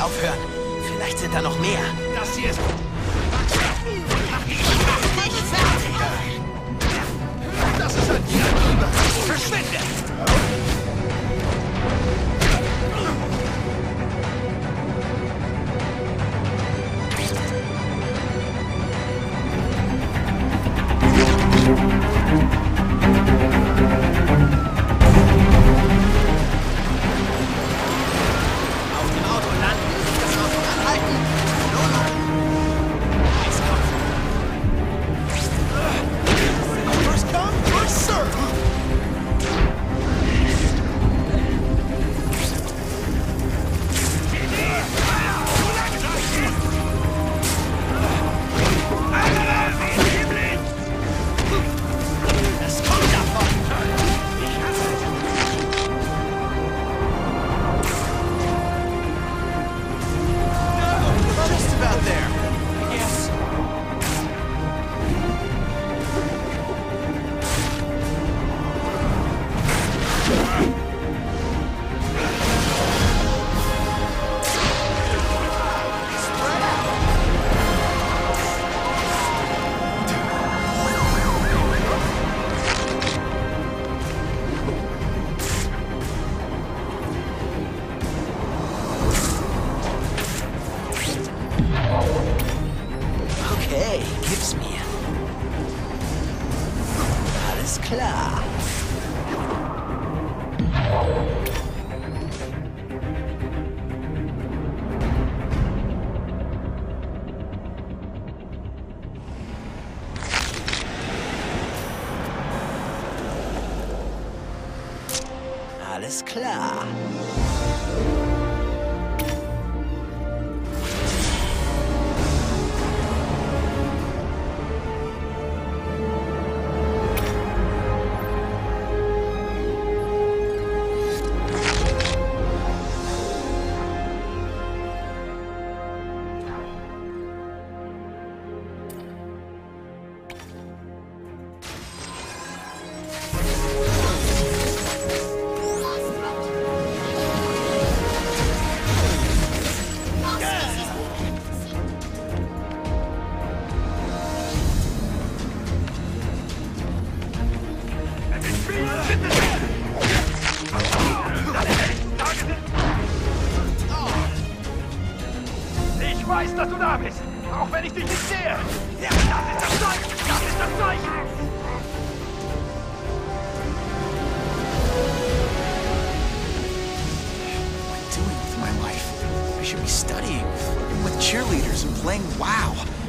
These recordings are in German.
Aufhören. Vielleicht sind da noch mehr. Das hier ist... Nicht fertig. Das ist ein. Verschwinde! Klar. Alles klar. anything is near! Sight! Sight! doing with my life? I should be studying, flirting with cheerleaders, and playing WoW.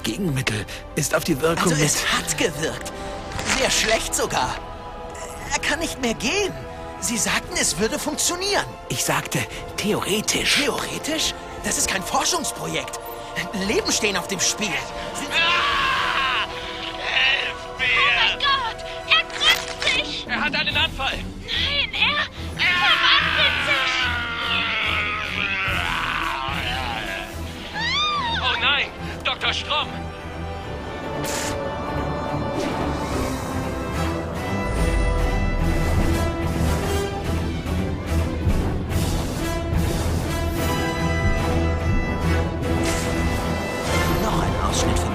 Gegenmittel ist auf die Wirkung Also mit... es hat gewirkt. Sehr schlecht sogar. Er kann nicht mehr gehen. Sie sagten, es würde funktionieren. Ich sagte, theoretisch. Theoretisch? Das ist kein Forschungsprojekt. Leben stehen auf dem Spiel. Sie- Hilf Oh mein Gott! Er krümmt sich! Er hat einen Anfall. Mr. Strumpf. Noch ein Ausschnitt von